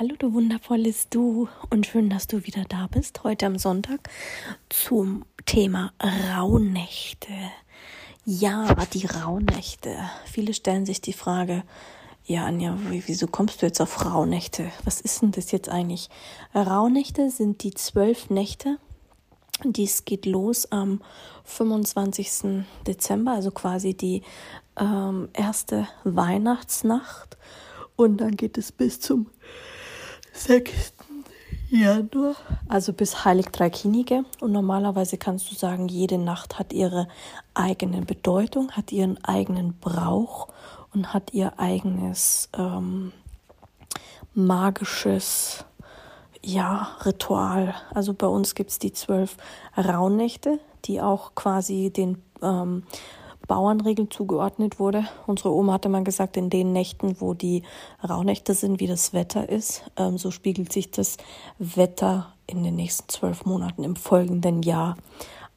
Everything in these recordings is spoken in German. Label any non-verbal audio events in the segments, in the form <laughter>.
Hallo du wundervolles Du und schön, dass du wieder da bist, heute am Sonntag zum Thema Rauhnächte. Ja, die Rauhnächte. Viele stellen sich die Frage, ja Anja, wieso kommst du jetzt auf Rauhnächte? Was ist denn das jetzt eigentlich? Rauhnächte sind die zwölf Nächte. Dies geht los am 25. Dezember, also quasi die ähm, erste Weihnachtsnacht. Und dann geht es bis zum 6. Januar. Also bis Heilig Dreikinige. Und normalerweise kannst du sagen, jede Nacht hat ihre eigene Bedeutung, hat ihren eigenen Brauch und hat ihr eigenes ähm, magisches ja, Ritual. Also bei uns gibt es die zwölf Rauhnächte, die auch quasi den ähm, Bauernregeln zugeordnet wurde. Unsere Oma hatte mal gesagt, in den Nächten, wo die Rauhnächte sind, wie das Wetter ist, ähm, so spiegelt sich das Wetter in den nächsten zwölf Monaten im folgenden Jahr.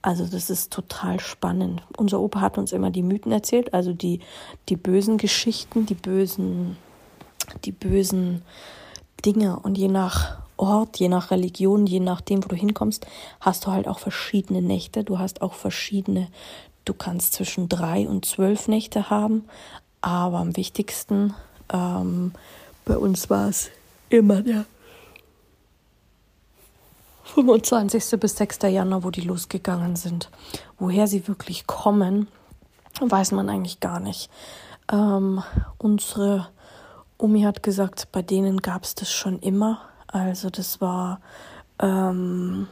Also das ist total spannend. Unser Opa hat uns immer die Mythen erzählt, also die, die bösen Geschichten, die bösen, die bösen Dinge. Und je nach Ort, je nach Religion, je nachdem, wo du hinkommst, hast du halt auch verschiedene Nächte. Du hast auch verschiedene Du kannst zwischen drei und zwölf Nächte haben, aber am wichtigsten ähm, bei uns war es immer der 25. bis 6. Januar, wo die losgegangen sind. Woher sie wirklich kommen, weiß man eigentlich gar nicht. Ähm, unsere Omi hat gesagt, bei denen gab es das schon immer. Also das war ähm,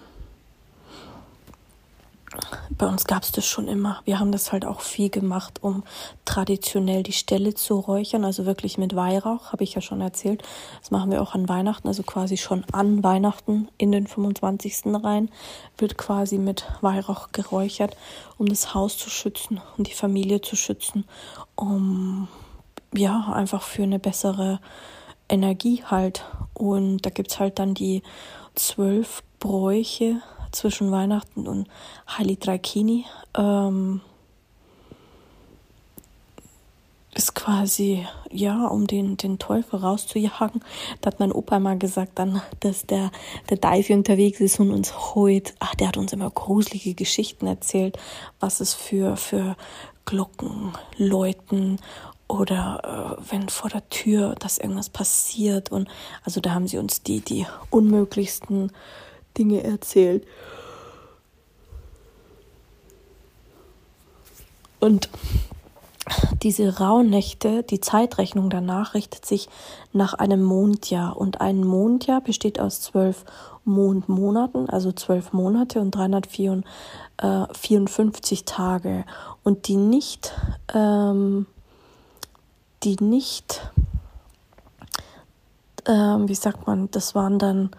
bei uns gab es das schon immer. Wir haben das halt auch viel gemacht, um traditionell die Stelle zu räuchern, also wirklich mit Weihrauch, habe ich ja schon erzählt. Das machen wir auch an Weihnachten, also quasi schon an Weihnachten in den 25. rein, wird quasi mit Weihrauch geräuchert, um das Haus zu schützen und die Familie zu schützen, um ja, einfach für eine bessere Energie halt. Und da gibt es halt dann die zwölf Bräuche, zwischen Weihnachten und Heilig Drakini ähm, ist quasi, ja, um den, den Teufel rauszujagen. Da hat mein Opa mal gesagt dann, dass der, der Deifi unterwegs ist und uns heut, ach, der hat uns immer gruselige Geschichten erzählt, was es für, für Glocken läuten oder äh, wenn vor der Tür, dass irgendwas passiert und also da haben sie uns die, die unmöglichsten Dinge erzählt. Und diese Rauhnächte, die Zeitrechnung danach richtet sich nach einem Mondjahr. Und ein Mondjahr besteht aus zwölf Mondmonaten, also zwölf Monate und 354 Tage. Und die nicht, ähm, die nicht, ähm, wie sagt man, das waren dann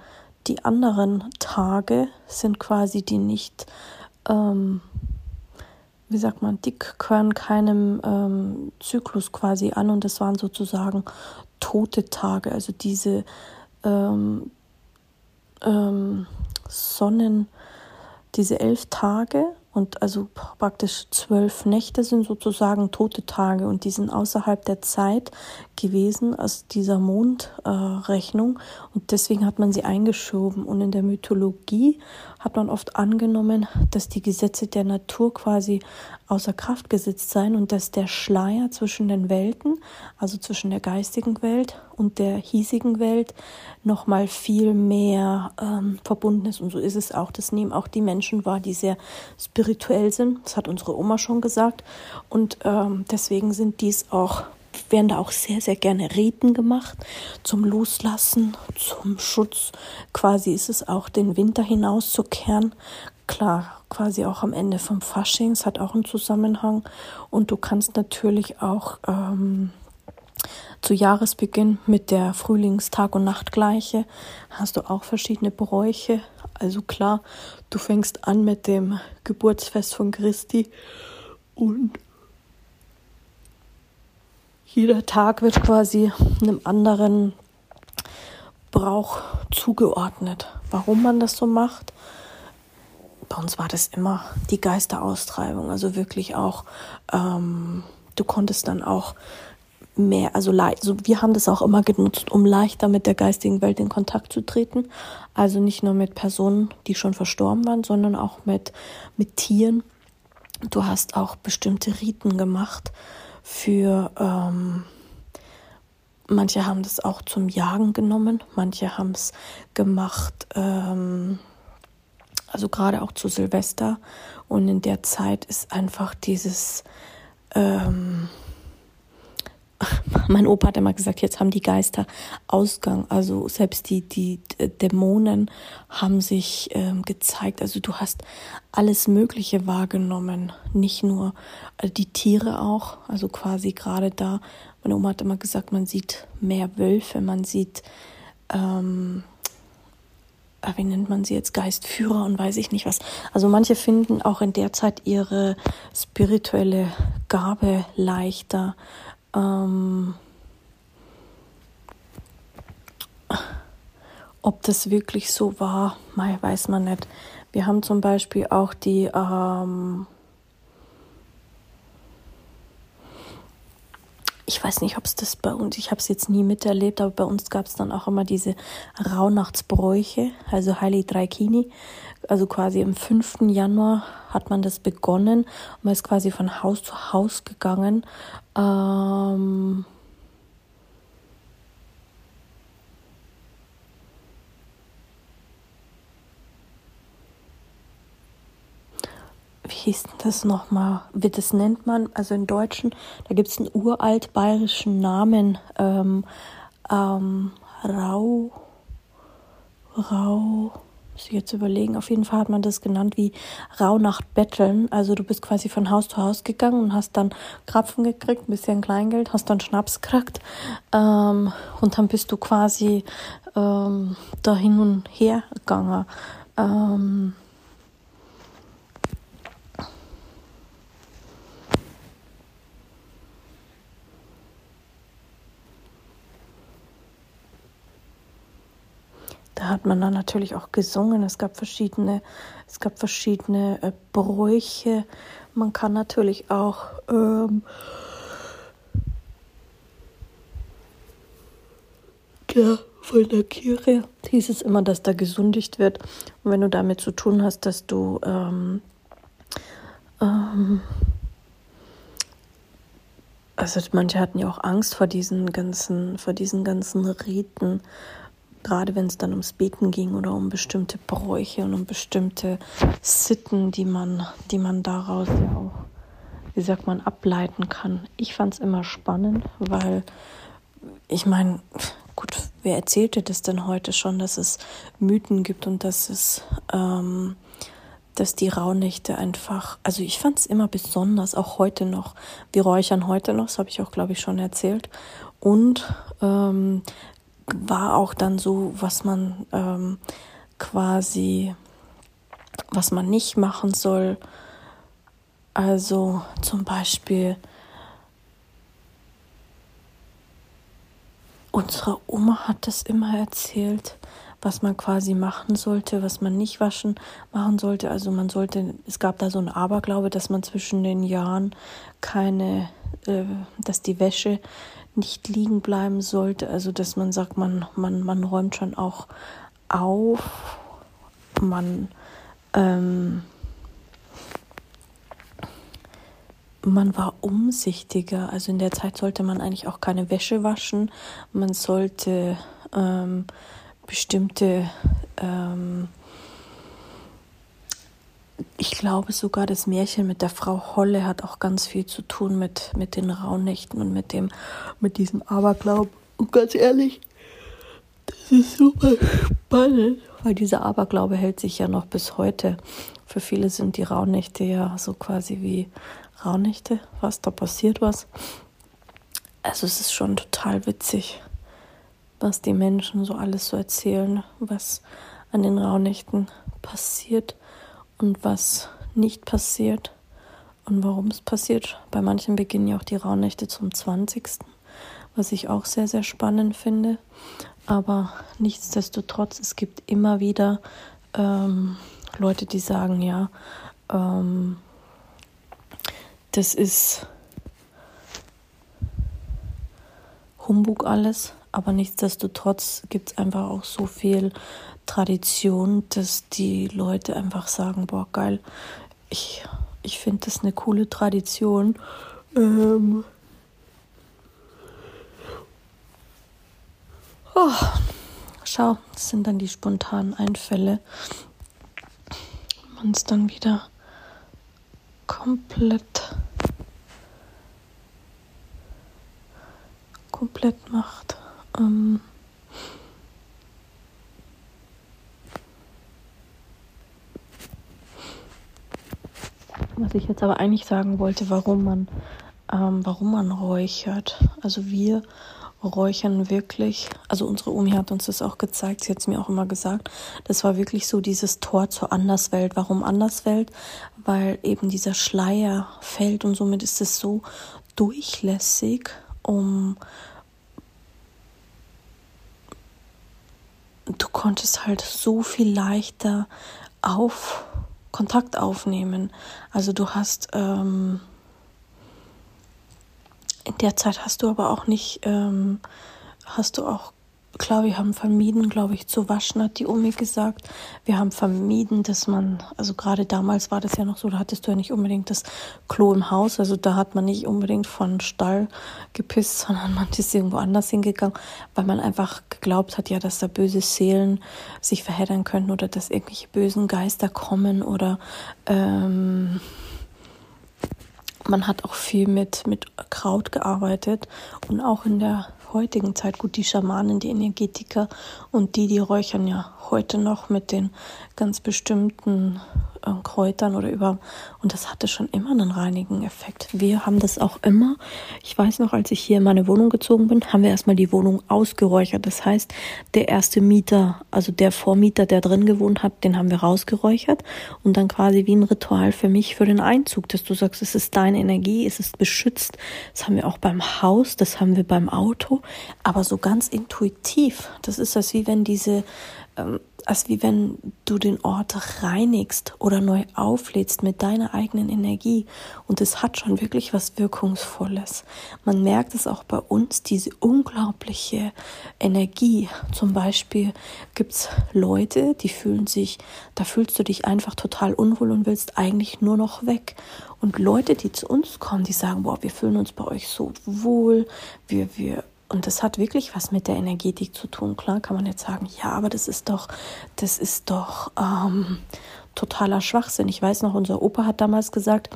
die anderen Tage sind quasi die nicht, ähm, wie sagt man, die gehören keinem ähm, Zyklus quasi an und das waren sozusagen tote Tage, also diese ähm, ähm Sonnen, diese elf Tage und also praktisch zwölf Nächte sind sozusagen tote Tage und die sind außerhalb der Zeit gewesen aus dieser Mondrechnung äh, und deswegen hat man sie eingeschoben. Und in der Mythologie hat man oft angenommen, dass die Gesetze der Natur quasi außer Kraft gesetzt seien und dass der Schleier zwischen den Welten, also zwischen der geistigen Welt und der hiesigen Welt, nochmal viel mehr ähm, verbunden ist. Und so ist es auch. Das nehmen auch die Menschen wahr, die sehr spirituell sind. Das hat unsere Oma schon gesagt. Und ähm, deswegen sind dies auch werden da auch sehr, sehr gerne Riten gemacht zum Loslassen, zum Schutz. Quasi ist es auch, den Winter hinauszukehren. Klar, quasi auch am Ende vom Fasching, es hat auch einen Zusammenhang. Und du kannst natürlich auch ähm, zu Jahresbeginn mit der Frühlingstag- und Nachtgleiche hast du auch verschiedene Bräuche. Also klar, du fängst an mit dem Geburtsfest von Christi und jeder Tag wird quasi einem anderen Brauch zugeordnet. Warum man das so macht? Bei uns war das immer die Geisteraustreibung, also wirklich auch, ähm, du konntest dann auch mehr, also also wir haben das auch immer genutzt, um leichter mit der geistigen Welt in Kontakt zu treten. Also nicht nur mit Personen, die schon verstorben waren, sondern auch mit, mit Tieren. Du hast auch bestimmte Riten gemacht für ähm, manche haben das auch zum Jagen genommen, manche haben es gemacht, ähm, also gerade auch zu Silvester. Und in der Zeit ist einfach dieses ähm, mein Opa hat immer gesagt, jetzt haben die Geister Ausgang. Also selbst die, die Dämonen haben sich ähm, gezeigt. Also du hast alles Mögliche wahrgenommen. Nicht nur äh, die Tiere auch. Also quasi gerade da. Meine Oma hat immer gesagt, man sieht mehr Wölfe, man sieht, ähm, äh, wie nennt man sie jetzt, Geistführer und weiß ich nicht was. Also manche finden auch in der Zeit ihre spirituelle Gabe leichter ähm, ob das wirklich so war, weiß man nicht. Wir haben zum Beispiel auch die ähm, ich weiß nicht, ob es das bei uns, ich habe es jetzt nie miterlebt, aber bei uns gab es dann auch immer diese Rauhnachtsbräuche, also Heilig Dreikini. Also quasi im 5. Januar hat man das begonnen. Man ist quasi von Haus zu Haus gegangen. Ähm wie hieß denn das nochmal? Wie das nennt man, also in Deutschen, da gibt es einen uralt bayerischen Namen. Ähm, ähm, Rau, Rau, muss ich jetzt überlegen. Auf jeden Fall hat man das genannt wie Rauhnacht betteln. Also du bist quasi von Haus zu Haus gegangen und hast dann Krapfen gekriegt, ein bisschen Kleingeld, hast dann Schnaps gekriegt ähm, und dann bist du quasi ähm, da hin und her gegangen. Ähm, hat man dann natürlich auch gesungen. Es gab verschiedene, es gab verschiedene äh, Bräuche. Man kann natürlich auch ähm, ja, von der Kirche hieß es immer, dass da gesündigt wird. Und wenn du damit zu tun hast, dass du ähm, ähm, also manche hatten ja auch Angst vor diesen ganzen, vor diesen ganzen Riten gerade wenn es dann ums Beten ging oder um bestimmte Bräuche und um bestimmte Sitten, die man, die man daraus ja auch, wie sagt man, ableiten kann. Ich fand es immer spannend, weil ich meine, gut, wer erzählte das denn heute schon, dass es Mythen gibt und dass es, ähm, dass die Rauhnächte einfach, also ich fand es immer besonders, auch heute noch. Wir räuchern heute noch, das habe ich auch, glaube ich, schon erzählt. Und ähm, war auch dann so, was man ähm, quasi, was man nicht machen soll. Also zum Beispiel unsere Oma hat das immer erzählt, was man quasi machen sollte, was man nicht waschen machen sollte. Also man sollte, es gab da so ein Aberglaube, dass man zwischen den Jahren keine, äh, dass die Wäsche nicht liegen bleiben sollte. Also dass man sagt, man, man, man räumt schon auch auf, man, ähm, man war umsichtiger. Also in der Zeit sollte man eigentlich auch keine Wäsche waschen. Man sollte ähm, bestimmte ähm, ich glaube sogar, das Märchen mit der Frau Holle hat auch ganz viel zu tun mit, mit den Rauhnächten und mit dem, mit diesem Aberglaub. Und ganz ehrlich, das ist super spannend, weil dieser Aberglaube hält sich ja noch bis heute. Für viele sind die Rauhnächte ja so quasi wie Rauhnächte, was da passiert was. also es ist schon total witzig, was die Menschen so alles so erzählen, was an den Rauhnächten passiert und was nicht passiert und warum es passiert. Bei manchen beginnen ja auch die Rauhnächte zum 20., was ich auch sehr, sehr spannend finde. Aber nichtsdestotrotz, es gibt immer wieder ähm, Leute, die sagen, ja, ähm, das ist Humbug alles, aber nichtsdestotrotz gibt es einfach auch so viel Tradition, dass die Leute einfach sagen, boah, geil, ich, ich finde das eine coole Tradition. Ähm oh, schau, das sind dann die spontanen Einfälle. Man es dann wieder komplett komplett macht. Ähm Was ich jetzt aber eigentlich sagen wollte, warum man, ähm, warum man räuchert. Also wir räuchern wirklich, also unsere Omi hat uns das auch gezeigt, sie hat es mir auch immer gesagt, das war wirklich so dieses Tor zur Anderswelt. Warum Anderswelt? Weil eben dieser Schleier fällt und somit ist es so durchlässig, um du konntest halt so viel leichter auf Kontakt aufnehmen. Also du hast ähm, in der Zeit hast du aber auch nicht, ähm, hast du auch klar, wir haben vermieden, glaube ich, zu waschen, hat die Omi gesagt. Wir haben vermieden, dass man, also gerade damals war das ja noch so, da hattest du ja nicht unbedingt das Klo im Haus, also da hat man nicht unbedingt von Stall gepisst, <laughs> sondern man ist irgendwo anders hingegangen, weil man einfach geglaubt hat, ja, dass da böse Seelen sich verheddern könnten oder dass irgendwelche bösen Geister kommen oder ähm, man hat auch viel mit, mit Kraut gearbeitet und auch in der heutigen Zeit. Gut, die Schamanen, die Energetiker und die, die räuchern ja heute noch mit den ganz bestimmten äh, Kräutern oder über. Und das hatte schon immer einen reinigen Effekt. Wir haben das auch immer. Ich weiß noch, als ich hier in meine Wohnung gezogen bin, haben wir erstmal die Wohnung ausgeräuchert. Das heißt, der erste Mieter, also der Vormieter, der drin gewohnt hat, den haben wir rausgeräuchert und dann quasi wie ein Ritual für mich für den Einzug, dass du sagst, es ist deine Energie, es ist beschützt. Das haben wir auch beim Haus, das haben wir beim Auto, aber so ganz intuitiv. Das ist das wie wenn diese ähm, als wie wenn du den Ort reinigst oder neu auflädst mit deiner eigenen Energie. Und es hat schon wirklich was Wirkungsvolles. Man merkt es auch bei uns, diese unglaubliche Energie. Zum Beispiel gibt's Leute, die fühlen sich, da fühlst du dich einfach total unwohl und willst eigentlich nur noch weg. Und Leute, die zu uns kommen, die sagen, boah, wir fühlen uns bei euch so wohl, wir, wir und das hat wirklich was mit der Energetik zu tun. Klar kann man jetzt sagen, ja, aber das ist doch, das ist doch ähm, totaler Schwachsinn. Ich weiß noch, unser Opa hat damals gesagt,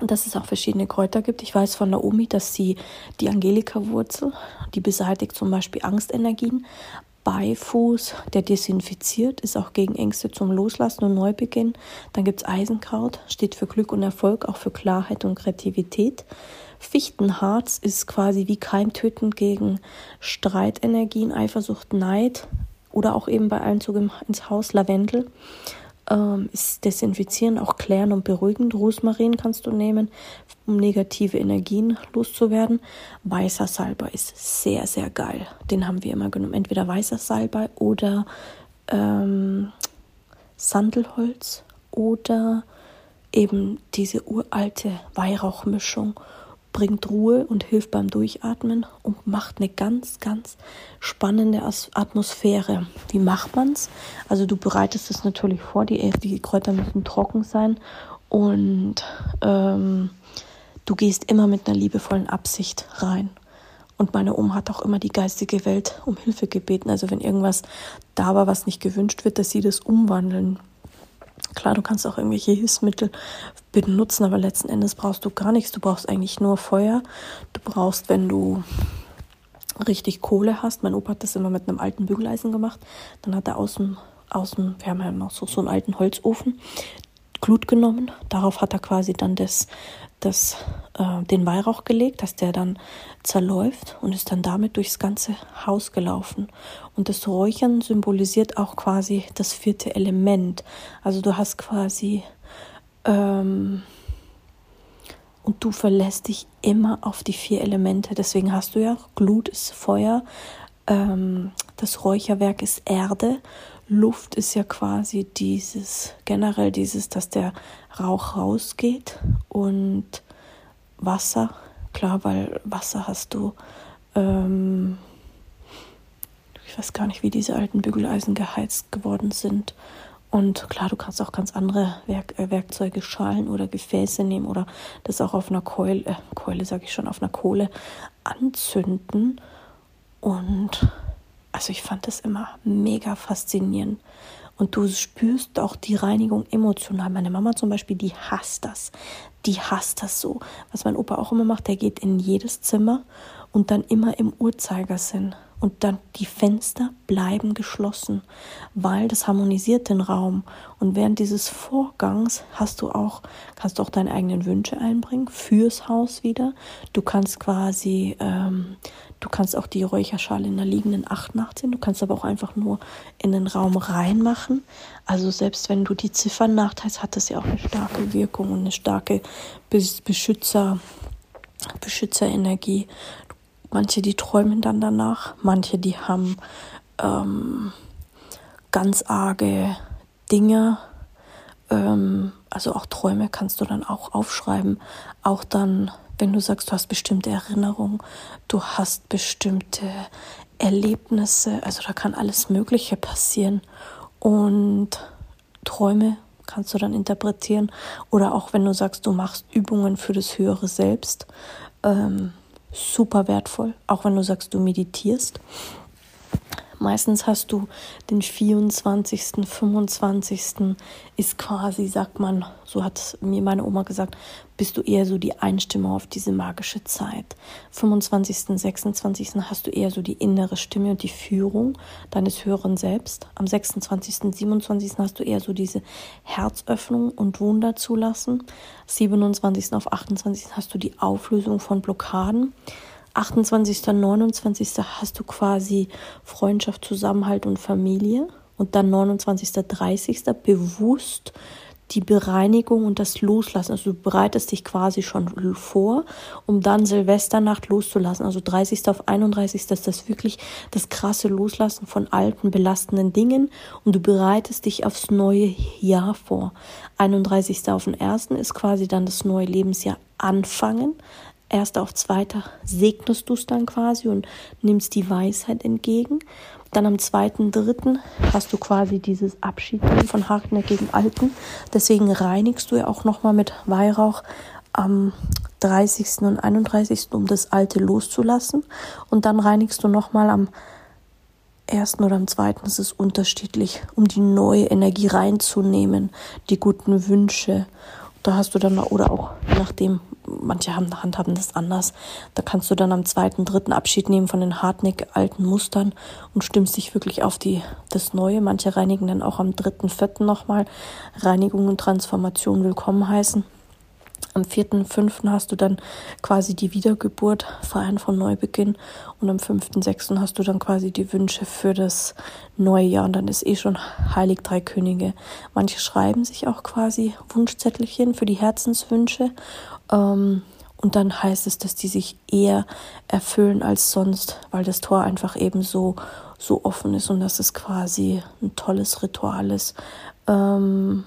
dass es auch verschiedene Kräuter gibt. Ich weiß von Naomi, dass sie die Angelika-Wurzel, die beseitigt zum Beispiel Angstenergien. Beifuß, der desinfiziert, ist auch gegen Ängste zum Loslassen und Neubeginn. Dann gibt es Eisenkraut, steht für Glück und Erfolg, auch für Klarheit und Kreativität. Fichtenharz ist quasi wie keimtötend gegen Streitenergien, Eifersucht, Neid oder auch eben bei Einzug ins Haus Lavendel. Ähm, ist desinfizierend, auch klärend und beruhigend. Rosmarin kannst du nehmen, um negative Energien loszuwerden. Weißer Salbei ist sehr, sehr geil. Den haben wir immer genommen. Entweder weißer Salbei oder ähm, Sandelholz oder eben diese uralte Weihrauchmischung bringt Ruhe und hilft beim Durchatmen und macht eine ganz, ganz spannende Atmosphäre. Wie macht man's? Also du bereitest es natürlich vor, die, die Kräuter müssen trocken sein und ähm, du gehst immer mit einer liebevollen Absicht rein. Und meine Oma hat auch immer die geistige Welt um Hilfe gebeten. Also wenn irgendwas da war, was nicht gewünscht wird, dass sie das umwandeln Klar, du kannst auch irgendwelche Hilfsmittel benutzen, aber letzten Endes brauchst du gar nichts. Du brauchst eigentlich nur Feuer. Du brauchst, wenn du richtig Kohle hast. Mein Opa hat das immer mit einem alten Bügeleisen gemacht. Dann hat er außen, außen, wir haben ja noch so, so einen alten Holzofen. Glut genommen. Darauf hat er quasi dann das, das, äh, den Weihrauch gelegt, dass der dann zerläuft und ist dann damit durchs ganze Haus gelaufen. Und das Räuchern symbolisiert auch quasi das vierte Element. Also du hast quasi ähm, und du verlässt dich immer auf die vier Elemente. Deswegen hast du ja Glut ist Feuer, ähm, das Räucherwerk ist Erde, Luft ist ja quasi dieses, generell dieses, dass der Rauch rausgeht und Wasser, klar, weil Wasser hast du, ähm, ich weiß gar nicht, wie diese alten Bügeleisen geheizt geworden sind. Und klar, du kannst auch ganz andere Werk äh, Werkzeuge, Schalen oder Gefäße nehmen oder das auch auf einer Keule, äh, Keule sage ich schon, auf einer Kohle anzünden. Und also ich fand das immer mega faszinierend. Und du spürst auch die Reinigung emotional. Meine Mama zum Beispiel, die hasst das. Die hasst das so. Was mein Opa auch immer macht, der geht in jedes Zimmer und dann immer im Uhrzeigersinn und dann die Fenster bleiben geschlossen, weil das harmonisiert den Raum. Und während dieses Vorgangs hast du auch, kannst du auch deine eigenen Wünsche einbringen fürs Haus wieder. Du kannst quasi, ähm, du kannst auch die Räucherschale in der liegenden Acht nachziehen. Du kannst aber auch einfach nur in den Raum reinmachen. Also selbst wenn du die Ziffern nachteilst, hat das ja auch eine starke Wirkung und eine starke Beschützer, Beschützerenergie. Manche, die träumen dann danach, manche, die haben ähm, ganz arge Dinge, ähm, also auch Träume kannst du dann auch aufschreiben. Auch dann, wenn du sagst, du hast bestimmte Erinnerungen, du hast bestimmte Erlebnisse, also da kann alles Mögliche passieren. Und Träume kannst du dann interpretieren. Oder auch wenn du sagst, du machst Übungen für das höhere Selbst. Ähm, super wertvoll, auch wenn du sagst, du meditierst. Meistens hast du den 24., 25. ist quasi, sagt man, so hat mir meine Oma gesagt, bist du eher so die Einstimmung auf diese magische Zeit. 25., 26. hast du eher so die innere Stimme und die Führung deines höheren Selbst. Am 26., 27. hast du eher so diese Herzöffnung und Wunder zulassen. 27. auf 28. hast du die Auflösung von Blockaden. 28., 29. hast du quasi Freundschaft, Zusammenhalt und Familie. Und dann 29., 30. bewusst die Bereinigung und das Loslassen. Also du bereitest dich quasi schon vor, um dann Silvesternacht loszulassen. Also 30. auf 31. ist das wirklich das krasse Loslassen von alten, belastenden Dingen und du bereitest dich aufs neue Jahr vor. 31. auf den 1. ist quasi dann das neue Lebensjahr anfangen erster auf zweiter segnest du es dann quasi und nimmst die Weisheit entgegen. Dann am zweiten, dritten hast du quasi dieses Abschied von hartnäckigen Alten. Deswegen reinigst du ja auch nochmal mit Weihrauch am 30. und 31., um das Alte loszulassen. Und dann reinigst du nochmal am ersten oder am zweiten, es ist unterschiedlich, um die neue Energie reinzunehmen, die guten Wünsche. Da hast du dann, oder auch nachdem, manche haben, handhaben das anders. Da kannst du dann am zweiten, dritten Abschied nehmen von den hartnäck alten Mustern und stimmst dich wirklich auf die, das Neue. Manche reinigen dann auch am dritten, vierten nochmal. Reinigung und Transformation willkommen heißen. Am vierten, fünften hast du dann quasi die Wiedergeburt, Feiern von Neubeginn. Und am fünften, sechsten hast du dann quasi die Wünsche für das neue Jahr. Und dann ist eh schon Heilig Drei Könige. Manche schreiben sich auch quasi Wunschzettelchen für die Herzenswünsche. Ähm, und dann heißt es, dass die sich eher erfüllen als sonst, weil das Tor einfach eben so, so offen ist und dass es quasi ein tolles Ritual ist. Ähm,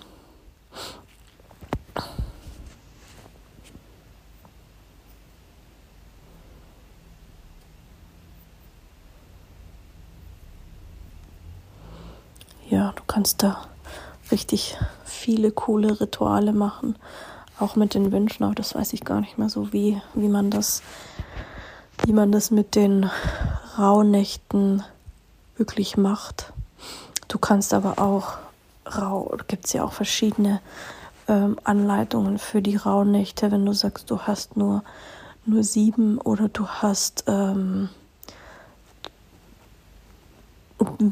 ja, du kannst da richtig viele coole Rituale machen, auch mit den Wünschen, aber das weiß ich gar nicht mehr so, wie, wie man das, wie man das mit den Rauhnächten wirklich macht. Du kannst aber auch rau, gibt es ja auch verschiedene ähm, Anleitungen für die Rauhnächte, wenn du sagst, du hast nur, nur sieben oder du hast ähm,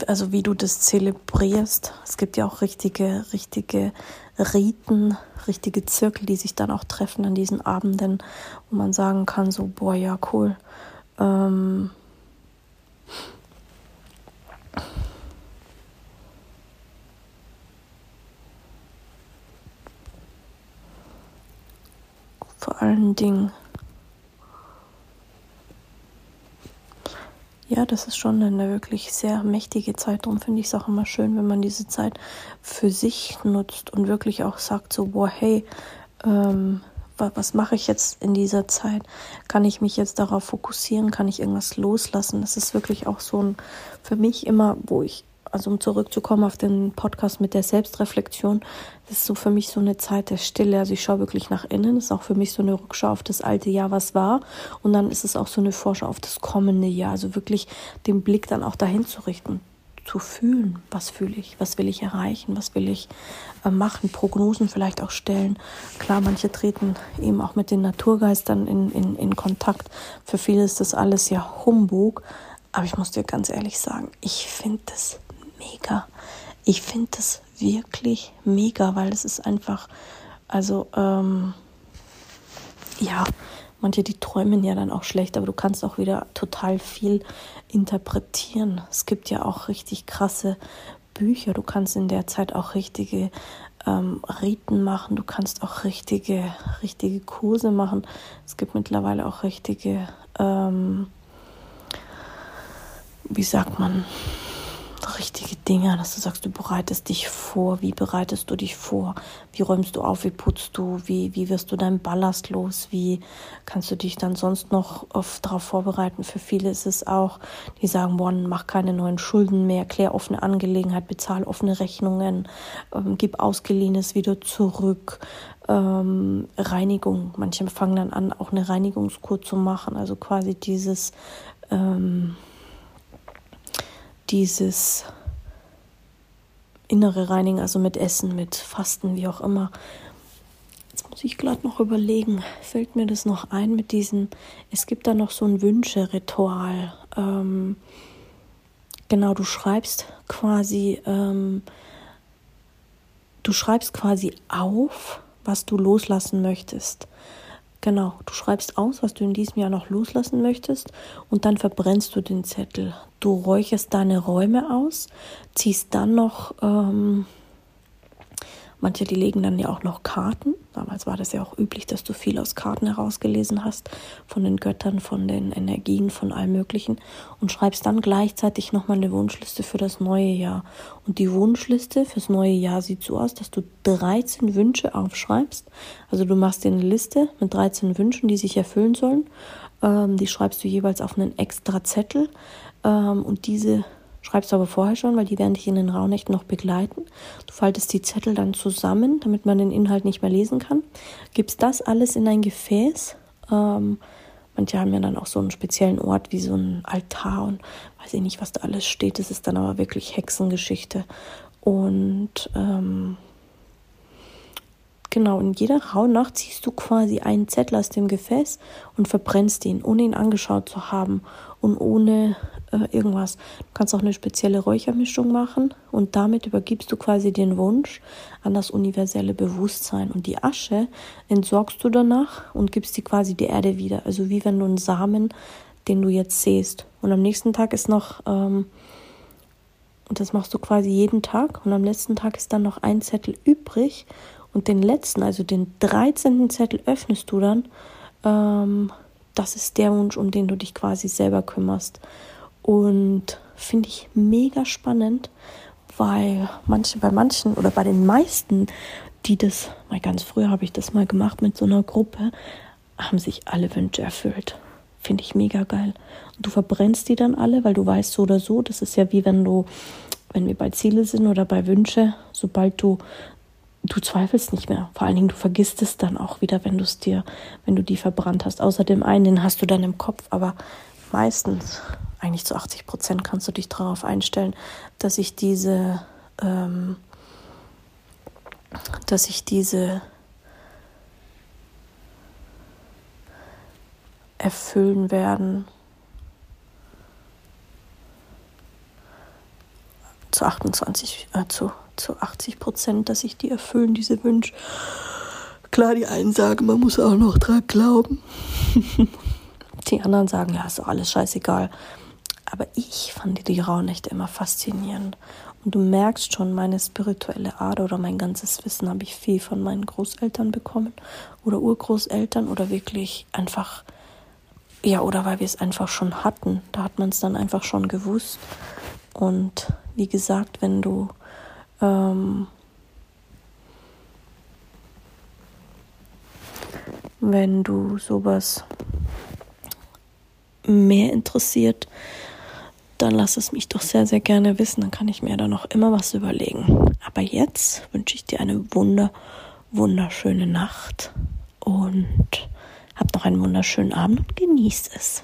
also wie du das zelebrierst. Es gibt ja auch richtige, richtige Riten, richtige Zirkel, die sich dann auch treffen an diesen Abenden, wo man sagen kann, so, boah, ja, cool. Ähm, vor allen Dingen ja, das ist schon eine wirklich sehr mächtige Zeit. Darum finde ich es auch immer schön, wenn man diese Zeit für sich nutzt und wirklich auch sagt, so, boah, hey, ähm, was mache ich jetzt in dieser Zeit? Kann ich mich jetzt darauf fokussieren? Kann ich irgendwas loslassen? Das ist wirklich auch so ein, für mich immer, wo ich also um zurückzukommen auf den Podcast mit der Selbstreflexion, das ist so für mich so eine Zeit der Stille. Also ich schaue wirklich nach innen. Das ist auch für mich so eine Rückschau auf das alte Jahr, was war. Und dann ist es auch so eine Vorschau auf das kommende Jahr. Also wirklich den Blick dann auch dahin zu richten, zu fühlen, was fühle ich, was will ich erreichen, was will ich äh, machen, Prognosen vielleicht auch stellen. Klar, manche treten eben auch mit den Naturgeistern in, in, in Kontakt. Für viele ist das alles ja Humbug. Aber ich muss dir ganz ehrlich sagen, ich finde das mega. Ich finde das wirklich mega, weil es ist einfach, also, ähm, ja, manche, die träumen ja dann auch schlecht, aber du kannst auch wieder total viel interpretieren. Es gibt ja auch richtig krasse Bücher. Du kannst in der Zeit auch richtige ähm, Riten machen. Du kannst auch richtige, richtige Kurse machen. Es gibt mittlerweile auch richtige, ähm, wie sagt man, richtige Dinge, dass du sagst, du bereitest dich vor. Wie bereitest du dich vor? Wie räumst du auf? Wie putzt du? Wie, wie wirst du deinen Ballast los? Wie kannst du dich dann sonst noch darauf vorbereiten? Für viele ist es auch, die sagen, boah, mach keine neuen Schulden mehr, klär offene Angelegenheit, bezahl offene Rechnungen, ähm, gib Ausgeliehenes wieder zurück. Ähm, Reinigung. Manche fangen dann an, auch eine Reinigungskur zu machen. Also quasi dieses ähm, dieses innere Reinigen, also mit Essen, mit Fasten, wie auch immer. Jetzt muss ich gerade noch überlegen, fällt mir das noch ein mit diesen, es gibt da noch so ein Wünscheritual. Ähm, genau, du schreibst quasi, ähm, du schreibst quasi auf, was du loslassen möchtest. Genau, du schreibst aus, was du in diesem Jahr noch loslassen möchtest und dann verbrennst du den Zettel. Du räucherst deine Räume aus, ziehst dann noch ähm, Manche, die legen dann ja auch noch Karten. Damals war das ja auch üblich, dass du viel aus Karten herausgelesen hast, von den Göttern, von den Energien, von allem Möglichen und schreibst dann gleichzeitig nochmal eine Wunschliste für das neue Jahr. Und die Wunschliste fürs neue Jahr sieht so aus, dass du 13 Wünsche aufschreibst. Also du machst dir eine Liste mit 13 Wünschen, die sich erfüllen sollen. Ähm, die schreibst du jeweils auf einen extra Zettel. Ähm, und diese Schreibst aber vorher schon, weil die werden dich in den Rauhnächten noch begleiten. Du faltest die Zettel dann zusammen, damit man den Inhalt nicht mehr lesen kann. Gibst das alles in ein Gefäß. Ähm, manche haben ja dann auch so einen speziellen Ort wie so ein Altar und weiß ich nicht, was da alles steht. Das ist dann aber wirklich Hexengeschichte. Und ähm, genau, in jeder Rauhnacht ziehst du quasi einen Zettel aus dem Gefäß und verbrennst ihn, ohne ihn angeschaut zu haben und ohne äh, irgendwas. Du kannst auch eine spezielle Räuchermischung machen und damit übergibst du quasi den Wunsch an das universelle Bewusstsein. Und die Asche entsorgst du danach und gibst sie quasi der Erde wieder. Also wie wenn du einen Samen, den du jetzt säst. Und am nächsten Tag ist noch, ähm, und das machst du quasi jeden Tag, und am letzten Tag ist dann noch ein Zettel übrig. Und den letzten, also den 13. Zettel öffnest du dann. Ähm, das ist der Wunsch, um den du dich quasi selber kümmerst. Und finde ich mega spannend, weil manche, bei manchen oder bei den meisten, die das, mal ganz früher habe ich das mal gemacht mit so einer Gruppe, haben sich alle Wünsche erfüllt. Finde ich mega geil. Und du verbrennst die dann alle, weil du weißt so oder so, das ist ja wie wenn du, wenn wir bei Ziele sind oder bei Wünsche, sobald du du zweifelst nicht mehr. Vor allen Dingen, du vergisst es dann auch wieder, wenn du es dir, wenn du die verbrannt hast. Außerdem einen, den hast du dann im Kopf, aber meistens eigentlich zu 80 Prozent kannst du dich darauf einstellen, dass ich diese, ähm, dass ich diese erfüllen werden. Zu 28, äh, zu zu 80 Prozent, dass sich die erfüllen, diese Wünsche. Klar, die einen sagen, man muss auch noch dran glauben. <laughs> die anderen sagen, ja, ist doch alles scheißegal. Aber ich fand die Rauhnächte immer faszinierend. Und du merkst schon, meine spirituelle Ader oder mein ganzes Wissen habe ich viel von meinen Großeltern bekommen oder Urgroßeltern oder wirklich einfach, ja, oder weil wir es einfach schon hatten. Da hat man es dann einfach schon gewusst. Und wie gesagt, wenn du ähm, wenn du sowas mehr interessiert, dann lass es mich doch sehr, sehr gerne wissen. Dann kann ich mir da noch immer was überlegen. Aber jetzt wünsche ich dir eine wunder, wunderschöne Nacht und hab noch einen wunderschönen Abend und genieß es.